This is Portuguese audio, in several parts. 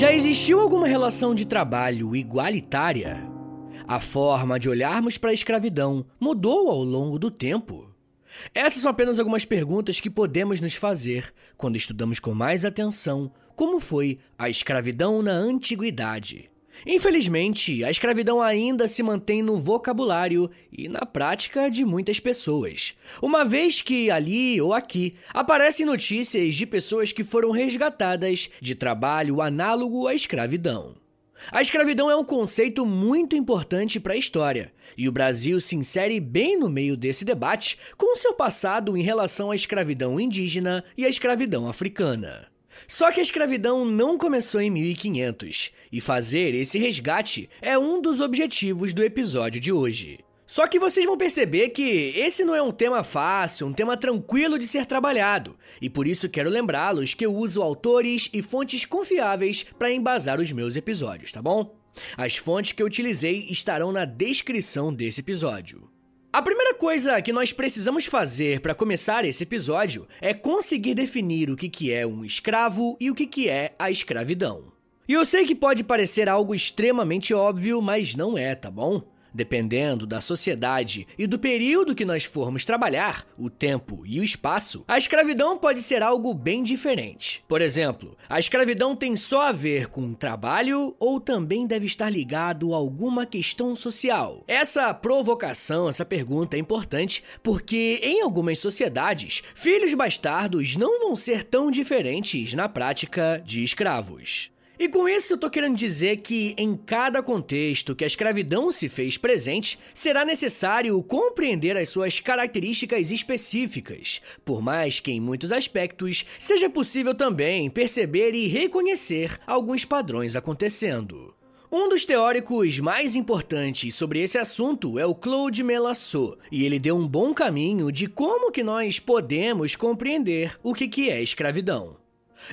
Já existiu alguma relação de trabalho igualitária? A forma de olharmos para a escravidão mudou ao longo do tempo? Essas são apenas algumas perguntas que podemos nos fazer quando estudamos com mais atenção como foi a escravidão na antiguidade. Infelizmente, a escravidão ainda se mantém no vocabulário e na prática de muitas pessoas, uma vez que ali ou aqui aparecem notícias de pessoas que foram resgatadas de trabalho análogo à escravidão. A escravidão é um conceito muito importante para a história, e o Brasil se insere bem no meio desse debate com seu passado em relação à escravidão indígena e à escravidão africana. Só que a escravidão não começou em 1500, e fazer esse resgate é um dos objetivos do episódio de hoje. Só que vocês vão perceber que esse não é um tema fácil, um tema tranquilo de ser trabalhado, e por isso quero lembrá-los que eu uso autores e fontes confiáveis para embasar os meus episódios, tá bom? As fontes que eu utilizei estarão na descrição desse episódio. A primeira coisa que nós precisamos fazer para começar esse episódio é conseguir definir o que é um escravo e o que é a escravidão. E eu sei que pode parecer algo extremamente óbvio, mas não é, tá bom? Dependendo da sociedade e do período que nós formos trabalhar, o tempo e o espaço, a escravidão pode ser algo bem diferente. Por exemplo, a escravidão tem só a ver com trabalho ou também deve estar ligado a alguma questão social? Essa provocação, essa pergunta é importante porque em algumas sociedades, filhos bastardos não vão ser tão diferentes na prática de escravos. E com isso eu tô querendo dizer que em cada contexto que a escravidão se fez presente, será necessário compreender as suas características específicas, por mais que em muitos aspectos seja possível também perceber e reconhecer alguns padrões acontecendo. Um dos teóricos mais importantes sobre esse assunto é o Claude Melançon, e ele deu um bom caminho de como que nós podemos compreender o que, que é escravidão.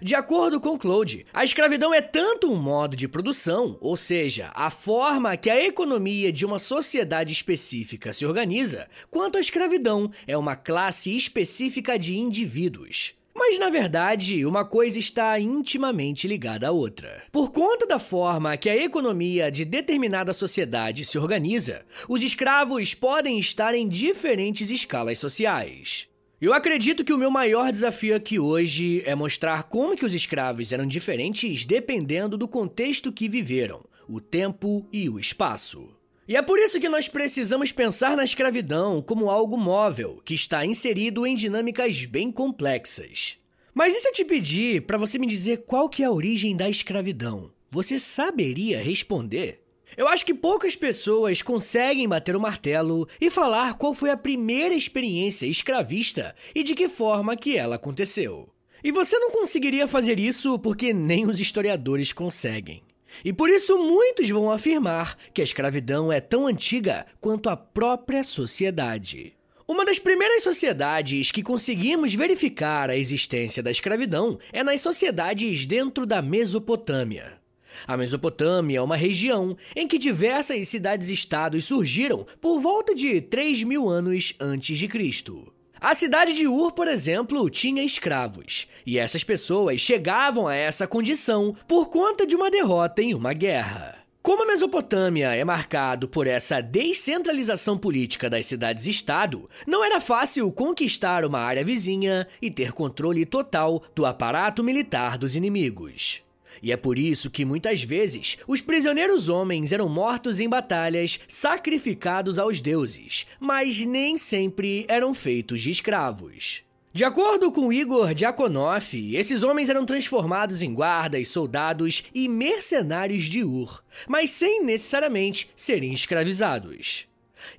De acordo com Claude, a escravidão é tanto um modo de produção, ou seja, a forma que a economia de uma sociedade específica se organiza, quanto a escravidão é uma classe específica de indivíduos. Mas na verdade, uma coisa está intimamente ligada à outra. Por conta da forma que a economia de determinada sociedade se organiza, os escravos podem estar em diferentes escalas sociais. Eu acredito que o meu maior desafio aqui hoje é mostrar como que os escravos eram diferentes dependendo do contexto que viveram, o tempo e o espaço. E é por isso que nós precisamos pensar na escravidão como algo móvel, que está inserido em dinâmicas bem complexas. Mas e se eu te pedir para você me dizer qual que é a origem da escravidão? Você saberia responder? Eu acho que poucas pessoas conseguem bater o martelo e falar qual foi a primeira experiência escravista e de que forma que ela aconteceu. E você não conseguiria fazer isso porque nem os historiadores conseguem. E por isso muitos vão afirmar que a escravidão é tão antiga quanto a própria sociedade. Uma das primeiras sociedades que conseguimos verificar a existência da escravidão é nas sociedades dentro da Mesopotâmia. A Mesopotâmia é uma região em que diversas cidades-estados surgiram por volta de 3 mil anos antes de Cristo. A cidade de Ur, por exemplo, tinha escravos, e essas pessoas chegavam a essa condição por conta de uma derrota em uma guerra. Como a Mesopotâmia é marcado por essa descentralização política das cidades-estado, não era fácil conquistar uma área vizinha e ter controle total do aparato militar dos inimigos. E é por isso que muitas vezes os prisioneiros homens eram mortos em batalhas, sacrificados aos deuses, mas nem sempre eram feitos de escravos. De acordo com Igor Diakonoff, esses homens eram transformados em guardas, soldados e mercenários de Ur, mas sem necessariamente serem escravizados.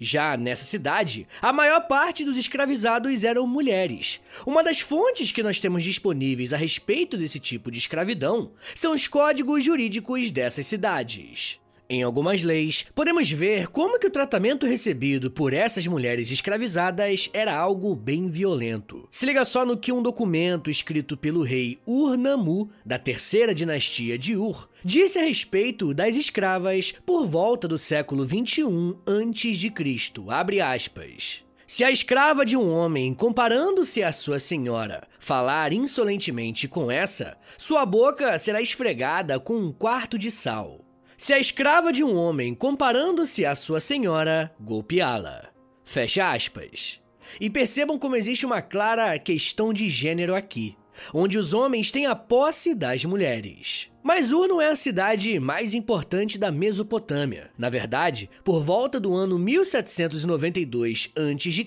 Já nessa cidade, a maior parte dos escravizados eram mulheres. Uma das fontes que nós temos disponíveis a respeito desse tipo de escravidão são os códigos jurídicos dessas cidades. Em algumas leis, podemos ver como que o tratamento recebido por essas mulheres escravizadas era algo bem violento. Se liga só no que um documento escrito pelo rei Ur-Nammu, da terceira dinastia de Ur, disse a respeito das escravas por volta do século 21 a.C. Abre aspas. Se a escrava de um homem, comparando-se à sua senhora, falar insolentemente com essa, sua boca será esfregada com um quarto de sal. Se a escrava de um homem, comparando-se à sua senhora, golpeá-la. Fecha aspas. E percebam como existe uma clara questão de gênero aqui onde os homens têm a posse das mulheres. Mas Ur não é a cidade mais importante da Mesopotâmia. Na verdade, por volta do ano 1792 a.C.,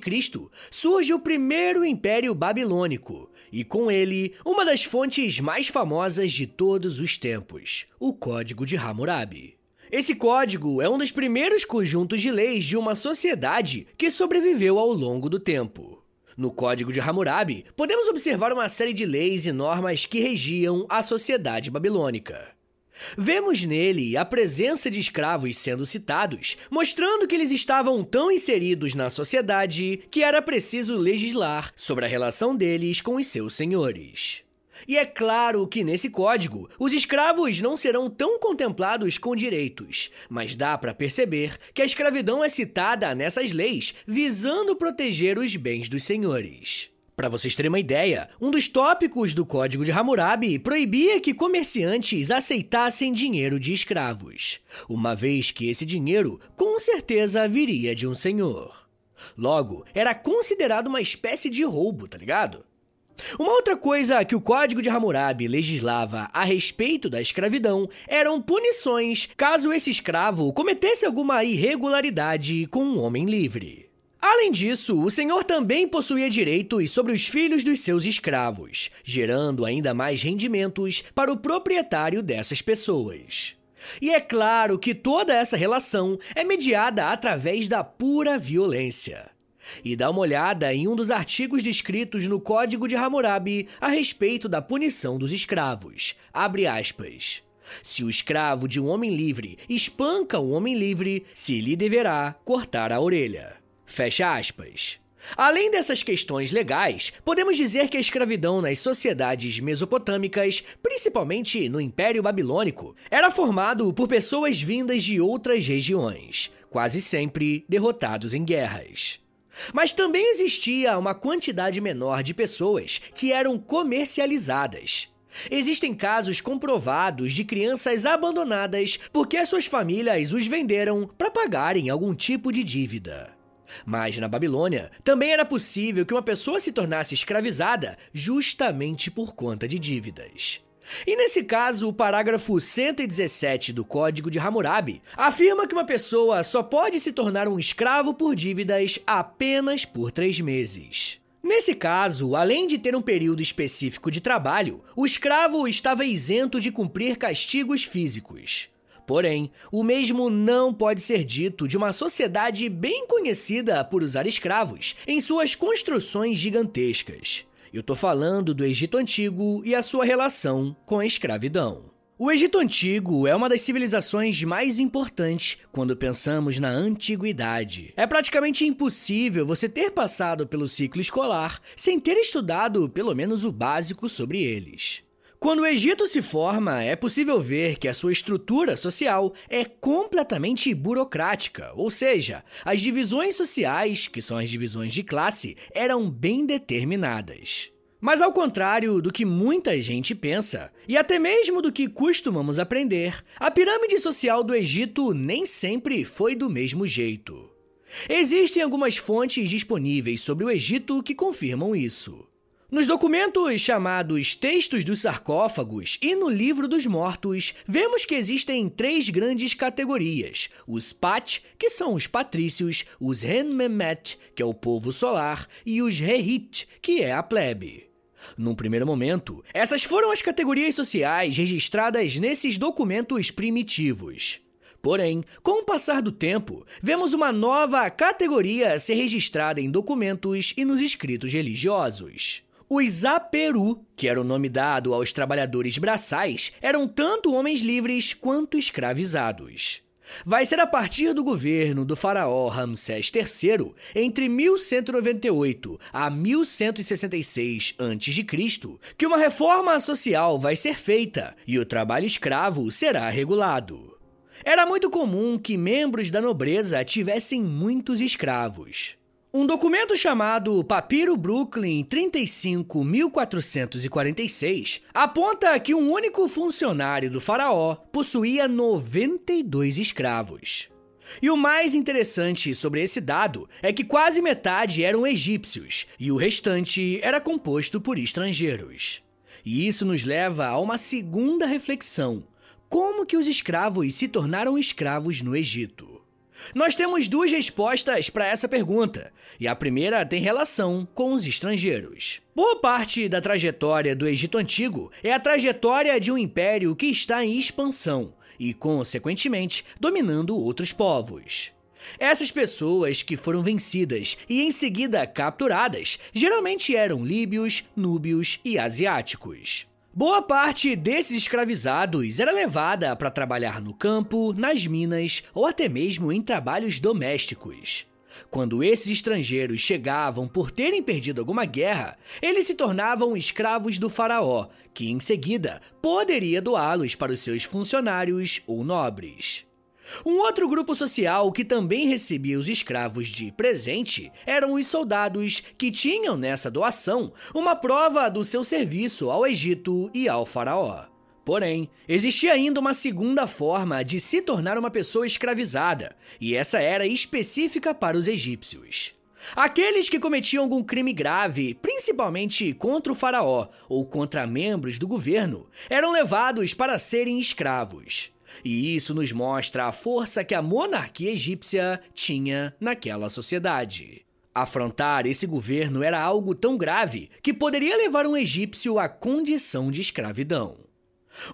surge o primeiro Império Babilônico, e com ele, uma das fontes mais famosas de todos os tempos, o Código de Hammurabi. Esse código é um dos primeiros conjuntos de leis de uma sociedade que sobreviveu ao longo do tempo. No Código de Hammurabi, podemos observar uma série de leis e normas que regiam a sociedade babilônica. Vemos nele a presença de escravos sendo citados, mostrando que eles estavam tão inseridos na sociedade que era preciso legislar sobre a relação deles com os seus senhores. E é claro que nesse código, os escravos não serão tão contemplados com direitos, mas dá para perceber que a escravidão é citada nessas leis visando proteger os bens dos senhores. Para vocês terem uma ideia, um dos tópicos do Código de Hammurabi proibia que comerciantes aceitassem dinheiro de escravos, uma vez que esse dinheiro com certeza viria de um senhor. Logo, era considerado uma espécie de roubo, tá ligado? Uma outra coisa que o Código de Hammurabi legislava a respeito da escravidão eram punições caso esse escravo cometesse alguma irregularidade com um homem livre. Além disso, o senhor também possuía direitos sobre os filhos dos seus escravos, gerando ainda mais rendimentos para o proprietário dessas pessoas. E é claro que toda essa relação é mediada através da pura violência. E dá uma olhada em um dos artigos descritos no Código de Hammurabi a respeito da punição dos escravos. Abre aspas. Se o escravo de um homem livre espanca um homem livre, se lhe deverá cortar a orelha. Fecha aspas. Além dessas questões legais, podemos dizer que a escravidão nas sociedades mesopotâmicas, principalmente no Império Babilônico, era formado por pessoas vindas de outras regiões, quase sempre derrotados em guerras. Mas também existia uma quantidade menor de pessoas que eram comercializadas. Existem casos comprovados de crianças abandonadas porque as suas famílias os venderam para pagarem algum tipo de dívida. Mas na Babilônia também era possível que uma pessoa se tornasse escravizada justamente por conta de dívidas. E nesse caso, o parágrafo 117 do Código de Hammurabi afirma que uma pessoa só pode se tornar um escravo por dívidas apenas por três meses. Nesse caso, além de ter um período específico de trabalho, o escravo estava isento de cumprir castigos físicos. Porém, o mesmo não pode ser dito de uma sociedade bem conhecida por usar escravos em suas construções gigantescas. Eu tô falando do Egito Antigo e a sua relação com a escravidão. O Egito Antigo é uma das civilizações mais importantes quando pensamos na antiguidade. É praticamente impossível você ter passado pelo ciclo escolar sem ter estudado pelo menos o básico sobre eles. Quando o Egito se forma, é possível ver que a sua estrutura social é completamente burocrática, ou seja, as divisões sociais, que são as divisões de classe, eram bem determinadas. Mas ao contrário do que muita gente pensa, e até mesmo do que costumamos aprender, a pirâmide social do Egito nem sempre foi do mesmo jeito. Existem algumas fontes disponíveis sobre o Egito que confirmam isso. Nos documentos chamados Textos dos Sarcófagos e no Livro dos Mortos, vemos que existem três grandes categorias: os Pat, que são os patrícios, os Renmemet, que é o povo solar, e os Rehit, que é a plebe. Num primeiro momento, essas foram as categorias sociais registradas nesses documentos primitivos. Porém, com o passar do tempo, vemos uma nova categoria ser registrada em documentos e nos escritos religiosos. Os Aperu, que era o nome dado aos trabalhadores braçais, eram tanto homens livres quanto escravizados. Vai ser a partir do governo do faraó Ramsés III, entre 1198 a 1166 a.C., que uma reforma social vai ser feita e o trabalho escravo será regulado. Era muito comum que membros da nobreza tivessem muitos escravos. Um documento chamado Papiro Brooklyn 35446 aponta que um único funcionário do faraó possuía 92 escravos. E o mais interessante sobre esse dado é que quase metade eram egípcios e o restante era composto por estrangeiros. E isso nos leva a uma segunda reflexão: como que os escravos se tornaram escravos no Egito? Nós temos duas respostas para essa pergunta, e a primeira tem relação com os estrangeiros. Boa parte da trajetória do Egito Antigo é a trajetória de um império que está em expansão e, consequentemente, dominando outros povos. Essas pessoas que foram vencidas e em seguida capturadas geralmente eram líbios, núbios e asiáticos. Boa parte desses escravizados era levada para trabalhar no campo, nas minas ou até mesmo em trabalhos domésticos. Quando esses estrangeiros chegavam por terem perdido alguma guerra, eles se tornavam escravos do faraó, que em seguida poderia doá-los para os seus funcionários ou nobres. Um outro grupo social que também recebia os escravos de presente eram os soldados que tinham nessa doação uma prova do seu serviço ao Egito e ao Faraó. Porém, existia ainda uma segunda forma de se tornar uma pessoa escravizada, e essa era específica para os egípcios. Aqueles que cometiam algum crime grave, principalmente contra o faraó ou contra membros do governo, eram levados para serem escravos. E isso nos mostra a força que a monarquia egípcia tinha naquela sociedade. Afrontar esse governo era algo tão grave que poderia levar um egípcio à condição de escravidão.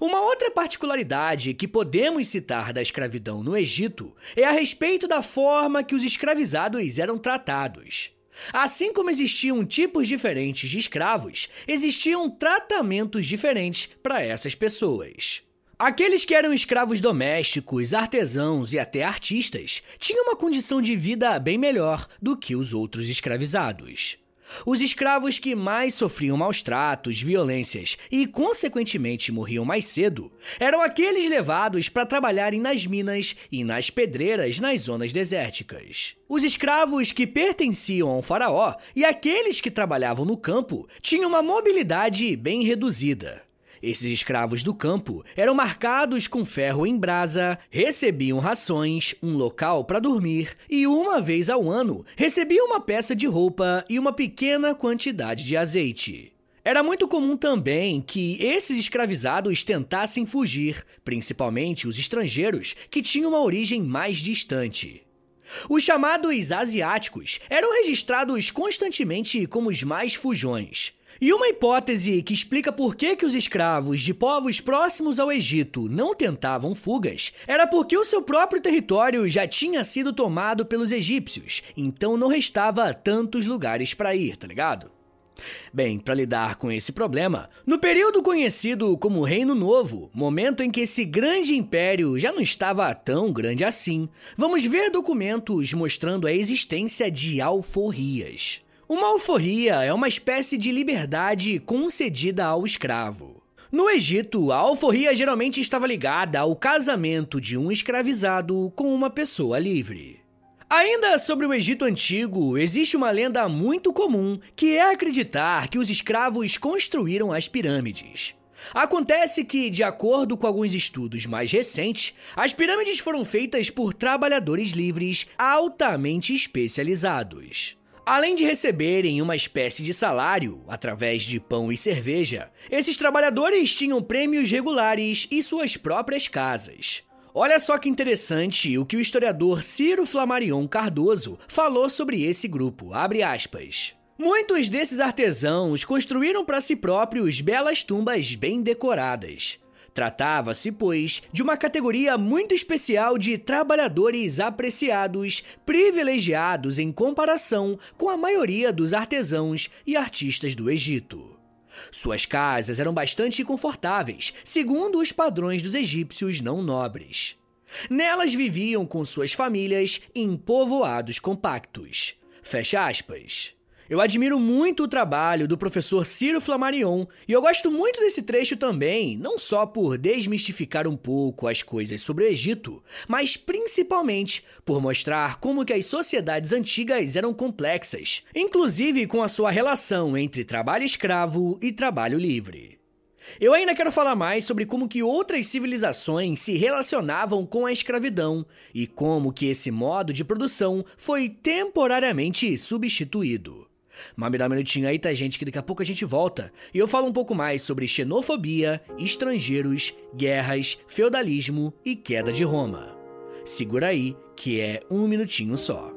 Uma outra particularidade que podemos citar da escravidão no Egito é a respeito da forma que os escravizados eram tratados. Assim como existiam tipos diferentes de escravos, existiam tratamentos diferentes para essas pessoas. Aqueles que eram escravos domésticos, artesãos e até artistas tinham uma condição de vida bem melhor do que os outros escravizados. Os escravos que mais sofriam maus tratos, violências e, consequentemente, morriam mais cedo eram aqueles levados para trabalharem nas minas e nas pedreiras nas zonas desérticas. Os escravos que pertenciam ao faraó e aqueles que trabalhavam no campo tinham uma mobilidade bem reduzida. Esses escravos do campo eram marcados com ferro em brasa, recebiam rações, um local para dormir e, uma vez ao ano, recebiam uma peça de roupa e uma pequena quantidade de azeite. Era muito comum também que esses escravizados tentassem fugir, principalmente os estrangeiros que tinham uma origem mais distante. Os chamados asiáticos eram registrados constantemente como os mais fujões. E uma hipótese que explica por que, que os escravos de povos próximos ao Egito não tentavam fugas era porque o seu próprio território já tinha sido tomado pelos egípcios, então não restava tantos lugares para ir, tá ligado? Bem, para lidar com esse problema, no período conhecido como Reino Novo, momento em que esse grande império já não estava tão grande assim, vamos ver documentos mostrando a existência de alforrias. Uma alforria é uma espécie de liberdade concedida ao escravo. No Egito, a alforria geralmente estava ligada ao casamento de um escravizado com uma pessoa livre. Ainda sobre o Egito Antigo, existe uma lenda muito comum que é acreditar que os escravos construíram as pirâmides. Acontece que, de acordo com alguns estudos mais recentes, as pirâmides foram feitas por trabalhadores livres altamente especializados. Além de receberem uma espécie de salário através de pão e cerveja, esses trabalhadores tinham prêmios regulares e suas próprias casas. Olha só que interessante o que o historiador Ciro Flamarion Cardoso falou sobre esse grupo. Muitos desses artesãos construíram para si próprios belas tumbas bem decoradas. Tratava-se, pois, de uma categoria muito especial de trabalhadores apreciados, privilegiados em comparação com a maioria dos artesãos e artistas do Egito. Suas casas eram bastante confortáveis, segundo os padrões dos egípcios não nobres. Nelas viviam com suas famílias em povoados compactos. Fecha aspas. Eu admiro muito o trabalho do professor Ciro Flammarion e eu gosto muito desse trecho também, não só por desmistificar um pouco as coisas sobre o Egito, mas principalmente por mostrar como que as sociedades antigas eram complexas, inclusive com a sua relação entre trabalho escravo e trabalho livre. Eu ainda quero falar mais sobre como que outras civilizações se relacionavam com a escravidão e como que esse modo de produção foi temporariamente substituído. Mas me dá um minutinho aí, tá, gente, que daqui a pouco a gente volta e eu falo um pouco mais sobre xenofobia, estrangeiros, guerras, feudalismo e queda de Roma. Segura aí, que é um minutinho só.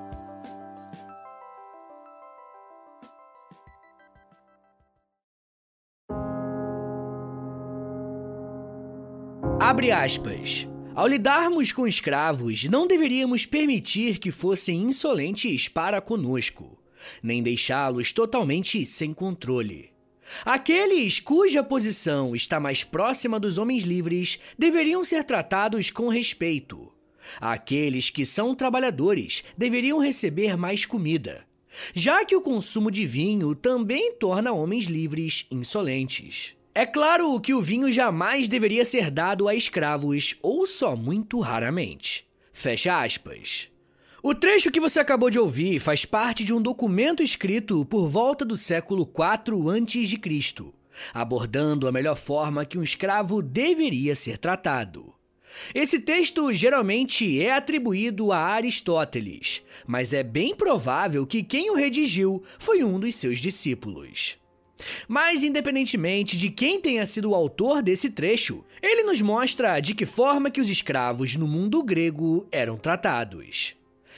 Abre aspas. Ao lidarmos com escravos, não deveríamos permitir que fossem insolentes para conosco, nem deixá-los totalmente sem controle. Aqueles cuja posição está mais próxima dos homens livres deveriam ser tratados com respeito. Aqueles que são trabalhadores deveriam receber mais comida, já que o consumo de vinho também torna homens livres insolentes. É claro que o vinho jamais deveria ser dado a escravos ou só muito raramente. Fecha aspas. O trecho que você acabou de ouvir faz parte de um documento escrito por volta do século IV a.C., abordando a melhor forma que um escravo deveria ser tratado. Esse texto geralmente é atribuído a Aristóteles, mas é bem provável que quem o redigiu foi um dos seus discípulos. Mas, independentemente de quem tenha sido o autor desse trecho, ele nos mostra de que forma que os escravos no mundo grego eram tratados.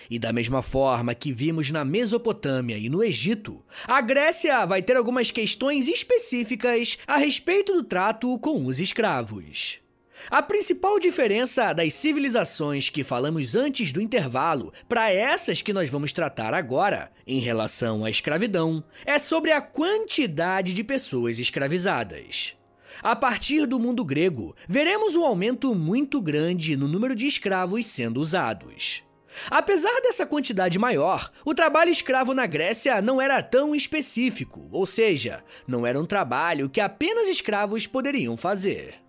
E da mesma forma que vimos na Mesopotâmia e no Egito, a Grécia vai ter algumas questões específicas a respeito do trato com os escravos. A principal diferença das civilizações que falamos antes do intervalo para essas que nós vamos tratar agora, em relação à escravidão, é sobre a quantidade de pessoas escravizadas. A partir do mundo grego, veremos um aumento muito grande no número de escravos sendo usados. Apesar dessa quantidade maior, o trabalho escravo na Grécia não era tão específico, ou seja, não era um trabalho que apenas escravos poderiam fazer.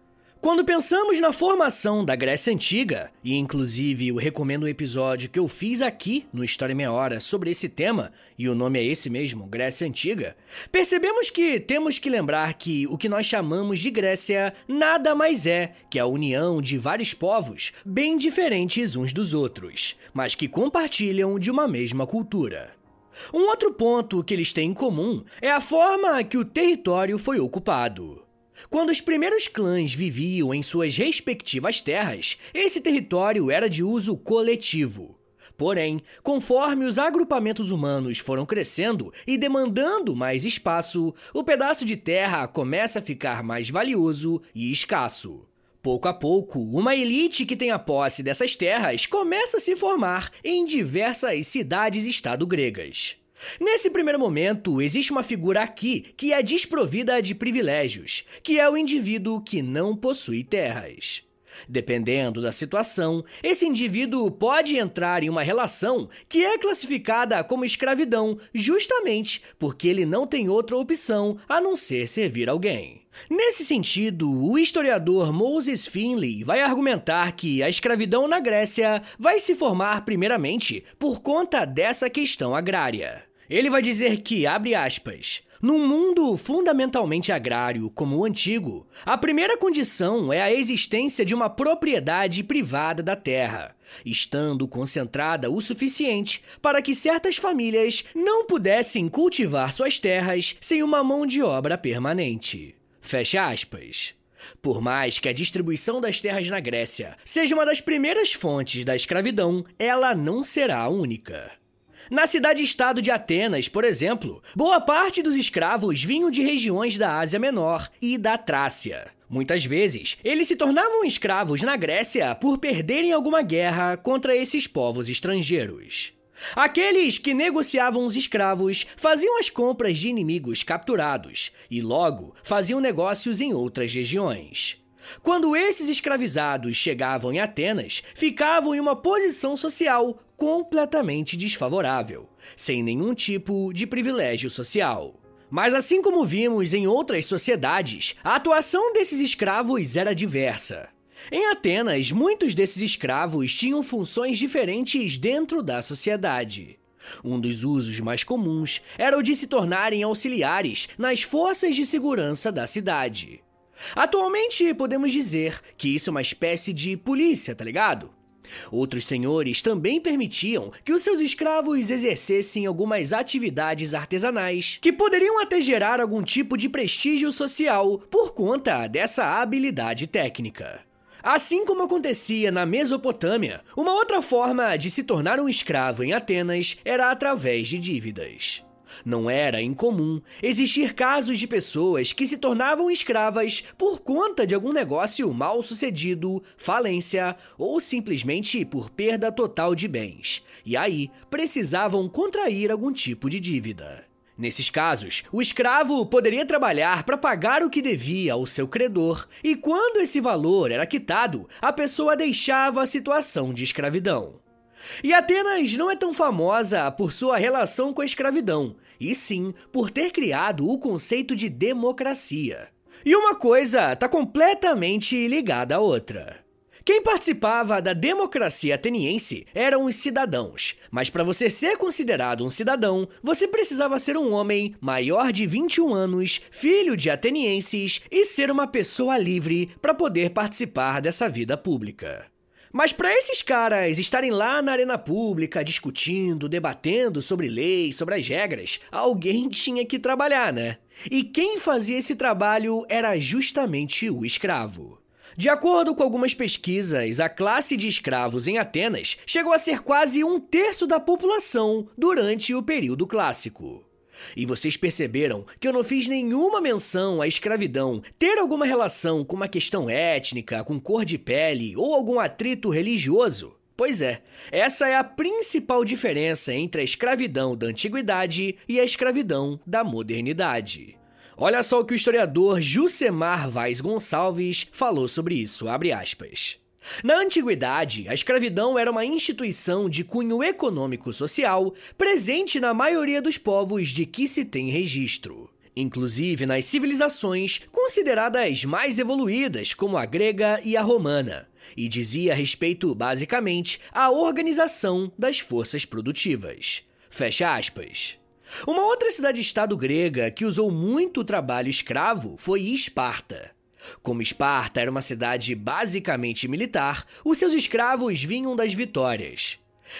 Quando pensamos na formação da Grécia Antiga, e inclusive eu recomendo um episódio que eu fiz aqui no História Meia Hora sobre esse tema, e o nome é esse mesmo, Grécia Antiga, percebemos que temos que lembrar que o que nós chamamos de Grécia nada mais é que a união de vários povos bem diferentes uns dos outros, mas que compartilham de uma mesma cultura. Um outro ponto que eles têm em comum é a forma que o território foi ocupado. Quando os primeiros clãs viviam em suas respectivas terras, esse território era de uso coletivo. Porém, conforme os agrupamentos humanos foram crescendo e demandando mais espaço, o pedaço de terra começa a ficar mais valioso e escasso. Pouco a pouco, uma elite que tem a posse dessas terras começa a se formar em diversas cidades-estado gregas. Nesse primeiro momento, existe uma figura aqui que é desprovida de privilégios, que é o indivíduo que não possui terras. Dependendo da situação, esse indivíduo pode entrar em uma relação que é classificada como escravidão, justamente porque ele não tem outra opção a não ser servir alguém. Nesse sentido, o historiador Moses Finley vai argumentar que a escravidão na Grécia vai se formar primeiramente por conta dessa questão agrária. Ele vai dizer que, abre aspas, num mundo fundamentalmente agrário como o antigo, a primeira condição é a existência de uma propriedade privada da terra, estando concentrada o suficiente para que certas famílias não pudessem cultivar suas terras sem uma mão de obra permanente. Fecha aspas. Por mais que a distribuição das terras na Grécia seja uma das primeiras fontes da escravidão, ela não será a única. Na cidade-estado de Atenas, por exemplo, boa parte dos escravos vinham de regiões da Ásia Menor e da Trácia. Muitas vezes, eles se tornavam escravos na Grécia por perderem alguma guerra contra esses povos estrangeiros. Aqueles que negociavam os escravos faziam as compras de inimigos capturados e logo faziam negócios em outras regiões. Quando esses escravizados chegavam em Atenas, ficavam em uma posição social completamente desfavorável, sem nenhum tipo de privilégio social. Mas assim como vimos em outras sociedades, a atuação desses escravos era diversa. Em Atenas, muitos desses escravos tinham funções diferentes dentro da sociedade. Um dos usos mais comuns era o de se tornarem auxiliares nas forças de segurança da cidade. Atualmente, podemos dizer que isso é uma espécie de polícia, tá ligado? Outros senhores também permitiam que os seus escravos exercessem algumas atividades artesanais que poderiam até gerar algum tipo de prestígio social por conta dessa habilidade técnica. Assim como acontecia na Mesopotâmia, uma outra forma de se tornar um escravo em Atenas era através de dívidas. Não era incomum existir casos de pessoas que se tornavam escravas por conta de algum negócio mal sucedido, falência ou simplesmente por perda total de bens, e aí precisavam contrair algum tipo de dívida. Nesses casos, o escravo poderia trabalhar para pagar o que devia ao seu credor, e quando esse valor era quitado, a pessoa deixava a situação de escravidão. E Atenas não é tão famosa por sua relação com a escravidão, e sim por ter criado o conceito de democracia. E uma coisa está completamente ligada à outra. Quem participava da democracia ateniense eram os cidadãos, mas para você ser considerado um cidadão, você precisava ser um homem maior de 21 anos, filho de atenienses e ser uma pessoa livre para poder participar dessa vida pública. Mas para esses caras estarem lá na arena pública discutindo, debatendo sobre leis, sobre as regras, alguém tinha que trabalhar, né? E quem fazia esse trabalho era justamente o escravo. De acordo com algumas pesquisas, a classe de escravos em Atenas chegou a ser quase um terço da população durante o período clássico. E vocês perceberam que eu não fiz nenhuma menção à escravidão ter alguma relação com uma questão étnica, com cor de pele ou algum atrito religioso? Pois é, essa é a principal diferença entre a escravidão da antiguidade e a escravidão da modernidade. Olha só o que o historiador Jusemar Vaz Gonçalves falou sobre isso, abre aspas. Na antiguidade, a escravidão era uma instituição de cunho econômico-social presente na maioria dos povos de que se tem registro. Inclusive nas civilizações consideradas mais evoluídas, como a grega e a romana, e dizia respeito, basicamente, à organização das forças produtivas. Fecha aspas. Uma outra cidade-estado grega que usou muito trabalho escravo foi Esparta. Como Esparta era uma cidade basicamente militar, os seus escravos vinham das vitórias.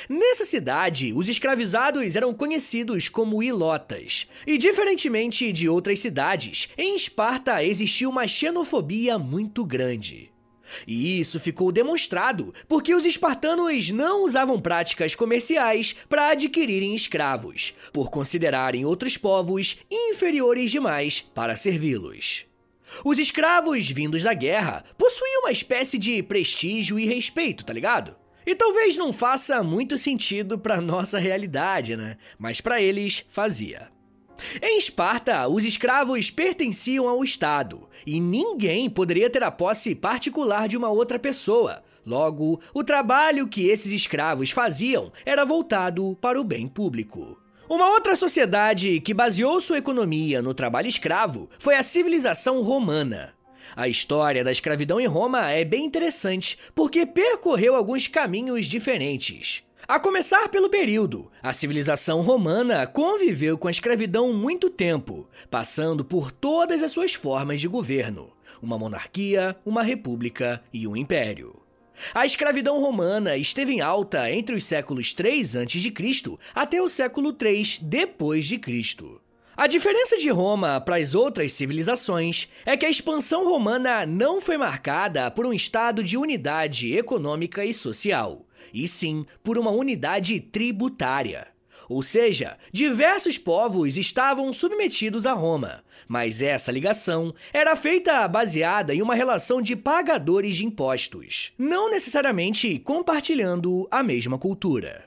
Nessa cidade, os escravizados eram conhecidos como ilotas. E diferentemente de outras cidades, em Esparta existia uma xenofobia muito grande. E isso ficou demonstrado porque os espartanos não usavam práticas comerciais para adquirirem escravos, por considerarem outros povos inferiores demais para servi-los. Os escravos vindos da guerra possuíam uma espécie de prestígio e respeito, tá ligado? E talvez não faça muito sentido para nossa realidade, né? Mas para eles fazia. Em Esparta, os escravos pertenciam ao Estado e ninguém poderia ter a posse particular de uma outra pessoa. Logo, o trabalho que esses escravos faziam era voltado para o bem público. Uma outra sociedade que baseou sua economia no trabalho escravo foi a civilização romana. A história da escravidão em Roma é bem interessante porque percorreu alguns caminhos diferentes. A começar pelo período, a civilização romana conviveu com a escravidão muito tempo, passando por todas as suas formas de governo: uma monarquia, uma república e um império. A escravidão romana esteve em alta entre os séculos 3 a.C. até o século 3 depois de Cristo. A diferença de Roma para as outras civilizações é que a expansão romana não foi marcada por um estado de unidade econômica e social, e sim por uma unidade tributária. Ou seja, diversos povos estavam submetidos a Roma, mas essa ligação era feita baseada em uma relação de pagadores de impostos, não necessariamente compartilhando a mesma cultura.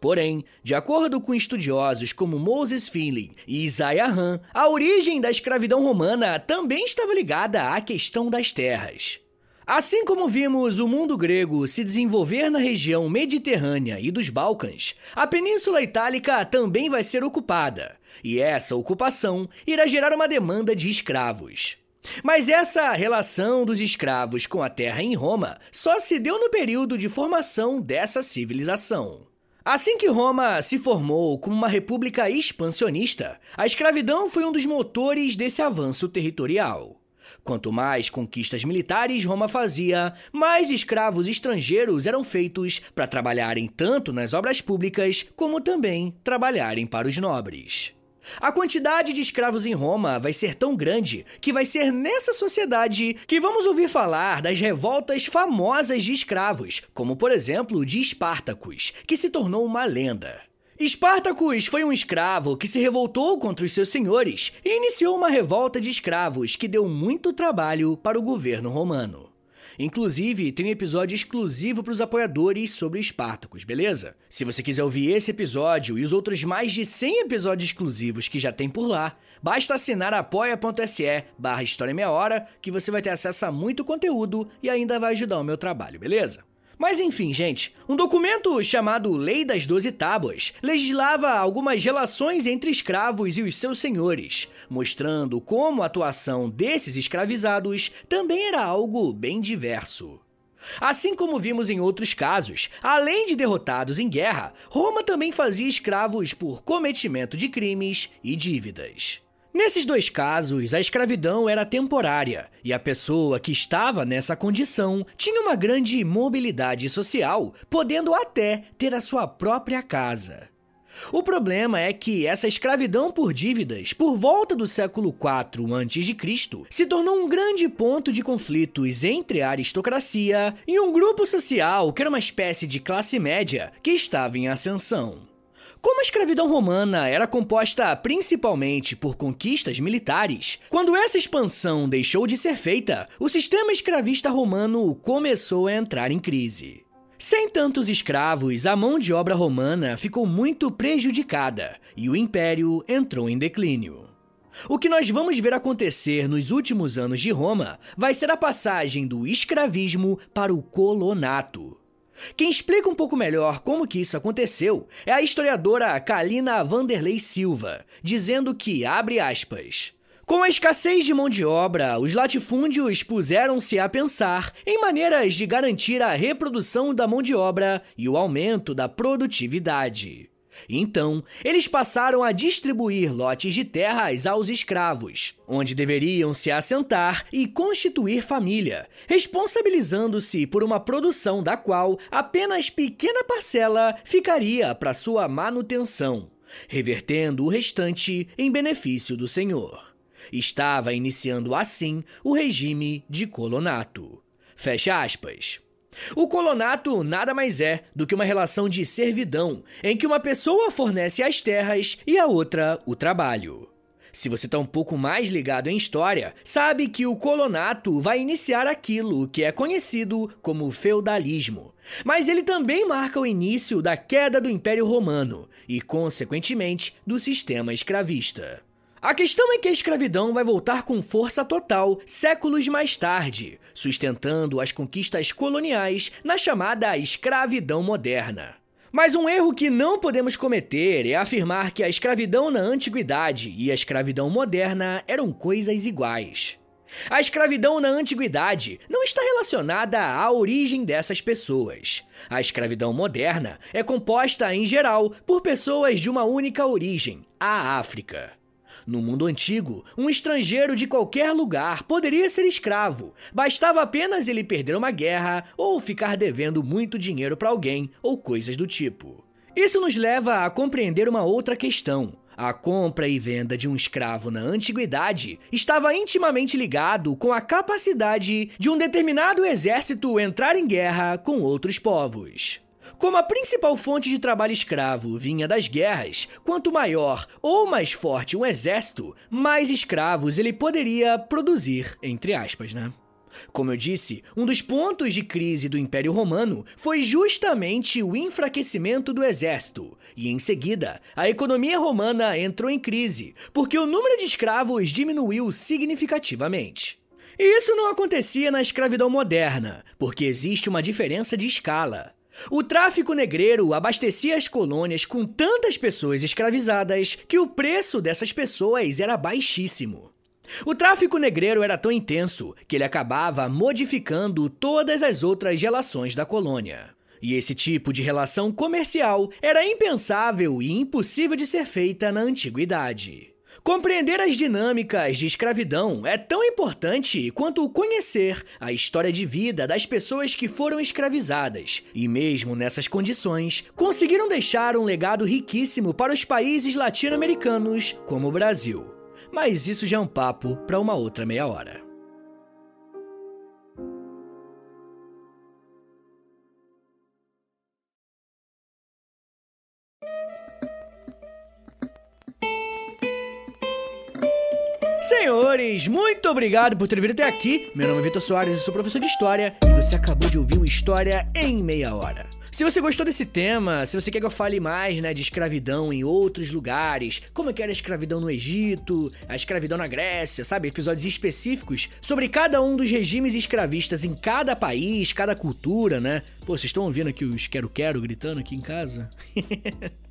Porém, de acordo com estudiosos como Moses Finley e Isaiah Han, a origem da escravidão romana também estava ligada à questão das terras. Assim como vimos o mundo grego se desenvolver na região mediterrânea e dos Balcãs, a Península Itálica também vai ser ocupada, e essa ocupação irá gerar uma demanda de escravos. Mas essa relação dos escravos com a terra em Roma só se deu no período de formação dessa civilização. Assim que Roma se formou como uma república expansionista, a escravidão foi um dos motores desse avanço territorial. Quanto mais conquistas militares Roma fazia, mais escravos estrangeiros eram feitos para trabalharem tanto nas obras públicas como também trabalharem para os nobres. A quantidade de escravos em Roma vai ser tão grande que vai ser nessa sociedade que vamos ouvir falar das revoltas famosas de escravos, como por exemplo de Espartacus, que se tornou uma lenda. Espartacus foi um escravo que se revoltou contra os seus senhores e iniciou uma revolta de escravos que deu muito trabalho para o governo romano. Inclusive, tem um episódio exclusivo para os apoiadores sobre Espartacus, beleza? Se você quiser ouvir esse episódio e os outros mais de 100 episódios exclusivos que já tem por lá, basta assinar apoia.se barra História Meia Hora que você vai ter acesso a muito conteúdo e ainda vai ajudar o meu trabalho, beleza? Mas enfim, gente, um documento chamado Lei das Doze Tábuas legislava algumas relações entre escravos e os seus senhores, mostrando como a atuação desses escravizados também era algo bem diverso. Assim como vimos em outros casos, além de derrotados em guerra, Roma também fazia escravos por cometimento de crimes e dívidas. Nesses dois casos, a escravidão era temporária e a pessoa que estava nessa condição tinha uma grande mobilidade social, podendo até ter a sua própria casa. O problema é que essa escravidão por dívidas, por volta do século IV a.C., se tornou um grande ponto de conflitos entre a aristocracia e um grupo social que era uma espécie de classe média que estava em ascensão. Como a escravidão romana era composta principalmente por conquistas militares, quando essa expansão deixou de ser feita, o sistema escravista romano começou a entrar em crise. Sem tantos escravos, a mão de obra romana ficou muito prejudicada e o império entrou em declínio. O que nós vamos ver acontecer nos últimos anos de Roma vai ser a passagem do escravismo para o colonato. Quem explica um pouco melhor como que isso aconteceu é a historiadora Kalina Vanderlei Silva, dizendo que, abre aspas, com a escassez de mão de obra, os latifúndios puseram-se a pensar em maneiras de garantir a reprodução da mão de obra e o aumento da produtividade. Então, eles passaram a distribuir lotes de terras aos escravos, onde deveriam se assentar e constituir família, responsabilizando-se por uma produção da qual apenas pequena parcela ficaria para sua manutenção, revertendo o restante em benefício do senhor. Estava iniciando assim o regime de colonato. Fecha aspas. O colonato nada mais é do que uma relação de servidão, em que uma pessoa fornece as terras e a outra o trabalho. Se você está um pouco mais ligado em história, sabe que o colonato vai iniciar aquilo que é conhecido como feudalismo. Mas ele também marca o início da queda do Império Romano e, consequentemente, do sistema escravista. A questão é que a escravidão vai voltar com força total séculos mais tarde, sustentando as conquistas coloniais na chamada escravidão moderna. Mas um erro que não podemos cometer é afirmar que a escravidão na antiguidade e a escravidão moderna eram coisas iguais. A escravidão na antiguidade não está relacionada à origem dessas pessoas. A escravidão moderna é composta, em geral, por pessoas de uma única origem, a África. No mundo antigo, um estrangeiro de qualquer lugar poderia ser escravo, bastava apenas ele perder uma guerra ou ficar devendo muito dinheiro para alguém ou coisas do tipo. Isso nos leva a compreender uma outra questão. A compra e venda de um escravo na antiguidade estava intimamente ligado com a capacidade de um determinado exército entrar em guerra com outros povos. Como a principal fonte de trabalho escravo vinha das guerras, quanto maior ou mais forte um exército, mais escravos ele poderia produzir, entre aspas, né? Como eu disse, um dos pontos de crise do Império Romano foi justamente o enfraquecimento do exército, e em seguida, a economia romana entrou em crise, porque o número de escravos diminuiu significativamente. E isso não acontecia na escravidão moderna, porque existe uma diferença de escala. O tráfico negreiro abastecia as colônias com tantas pessoas escravizadas que o preço dessas pessoas era baixíssimo. O tráfico negreiro era tão intenso que ele acabava modificando todas as outras relações da colônia. E esse tipo de relação comercial era impensável e impossível de ser feita na antiguidade. Compreender as dinâmicas de escravidão é tão importante quanto conhecer a história de vida das pessoas que foram escravizadas, e mesmo nessas condições, conseguiram deixar um legado riquíssimo para os países latino-americanos, como o Brasil. Mas isso já é um papo para uma outra meia hora. Senhores, muito obrigado por ter vindo até aqui. Meu nome é Vitor Soares e sou professor de História e você acabou de ouvir uma História em Meia Hora. Se você gostou desse tema, se você quer que eu fale mais, né, de escravidão em outros lugares, como é que era a escravidão no Egito, a escravidão na Grécia, sabe, episódios específicos sobre cada um dos regimes escravistas em cada país, cada cultura, né? Pô, vocês estão ouvindo aqui os quero-quero gritando aqui em casa?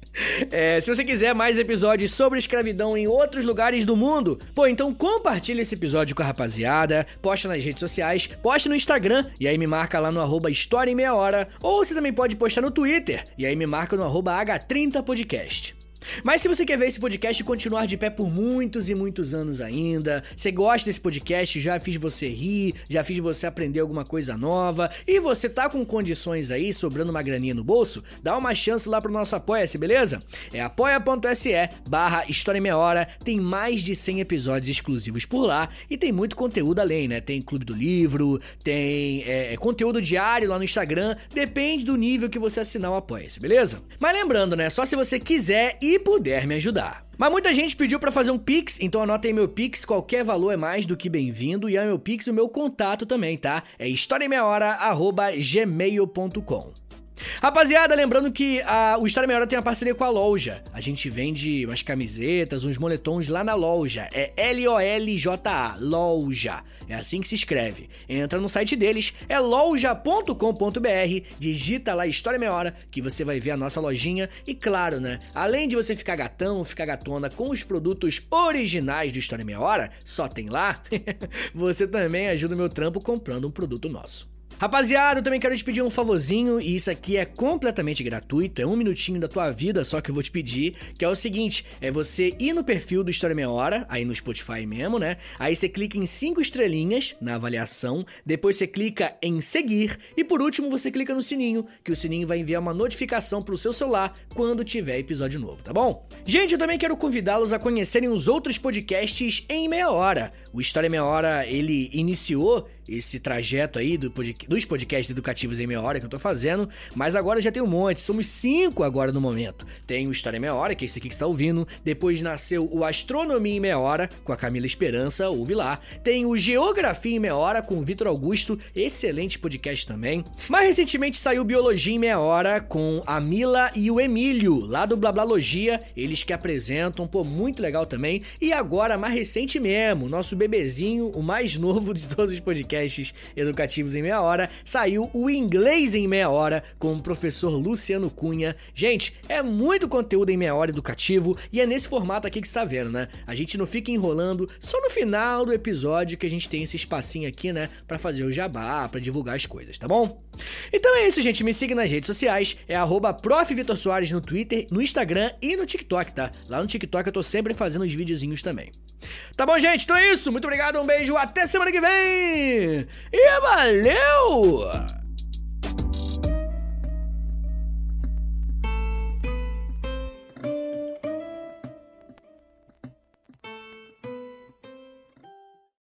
É, se você quiser mais episódios sobre escravidão em outros lugares do mundo, pô, então compartilha esse episódio com a rapaziada, posta nas redes sociais, posta no Instagram e aí me marca lá no arroba História em Meia Hora, ou você também pode postar no Twitter e aí me marca no arroba H30podcast. Mas se você quer ver esse podcast continuar de pé por muitos e muitos anos ainda, você gosta desse podcast, já fiz você rir, já fiz você aprender alguma coisa nova, e você tá com condições aí, sobrando uma graninha no bolso, dá uma chance lá pro nosso Apoia-se, beleza? É apoia.se barra História Meia Hora, tem mais de 100 episódios exclusivos por lá, e tem muito conteúdo além, né? Tem Clube do Livro, tem é, é conteúdo diário lá no Instagram, depende do nível que você assinar o Apoia-se, beleza? Mas lembrando, né, só se você quiser ir puder me ajudar. Mas muita gente pediu para fazer um Pix, então anota aí meu Pix, qualquer valor é mais do que bem-vindo, e é meu Pix o meu contato também, tá? É historiaemmeiahora.gmail.com Rapaziada, lembrando que a, o História Melhor tem uma parceria com a loja. A gente vende umas camisetas, uns moletons lá na loja. É L-O-L-J-A, loja. É assim que se escreve. Entra no site deles, é loja.com.br, digita lá História Meia Hora, que você vai ver a nossa lojinha. E claro, né? Além de você ficar gatão, ficar gatona com os produtos originais do História Meia Hora, só tem lá, você também ajuda o meu trampo comprando um produto nosso. Rapaziada, eu também quero te pedir um favorzinho, e isso aqui é completamente gratuito, é um minutinho da tua vida só que eu vou te pedir, que é o seguinte, é você ir no perfil do História Meia Hora, aí no Spotify mesmo, né? Aí você clica em cinco estrelinhas na avaliação, depois você clica em seguir, e por último você clica no sininho, que o sininho vai enviar uma notificação pro seu celular quando tiver episódio novo, tá bom? Gente, eu também quero convidá-los a conhecerem os outros podcasts em meia hora. O História Meia Hora, ele iniciou esse trajeto aí do pod... dos podcasts educativos em meia hora que eu tô fazendo, mas agora já tem um monte, somos cinco agora no momento. Tem o História em Meia Hora, que é esse aqui que está ouvindo, depois nasceu o Astronomia em Meia Hora, com a Camila Esperança, ouve lá. Tem o Geografia em Meia Hora, com o Vitor Augusto, excelente podcast também. Mais recentemente saiu Biologia em Meia Hora, com a Mila e o Emílio, lá do Blablalogia, eles que apresentam, pô, muito legal também. E agora, mais recente mesmo, nosso bebezinho, o mais novo de todos os podcasts, podcasts educativos em meia hora, saiu o Inglês em Meia Hora com o professor Luciano Cunha. Gente, é muito conteúdo em meia hora educativo e é nesse formato aqui que você tá vendo, né? A gente não fica enrolando só no final do episódio que a gente tem esse espacinho aqui, né, para fazer o jabá, para divulgar as coisas, tá bom? Então é isso, gente. Me siga nas redes sociais. É arroba no Twitter, no Instagram e no TikTok, tá? Lá no TikTok eu tô sempre fazendo os videozinhos também. Tá bom, gente? Então é isso. Muito obrigado, um beijo, até semana que vem! E valeu!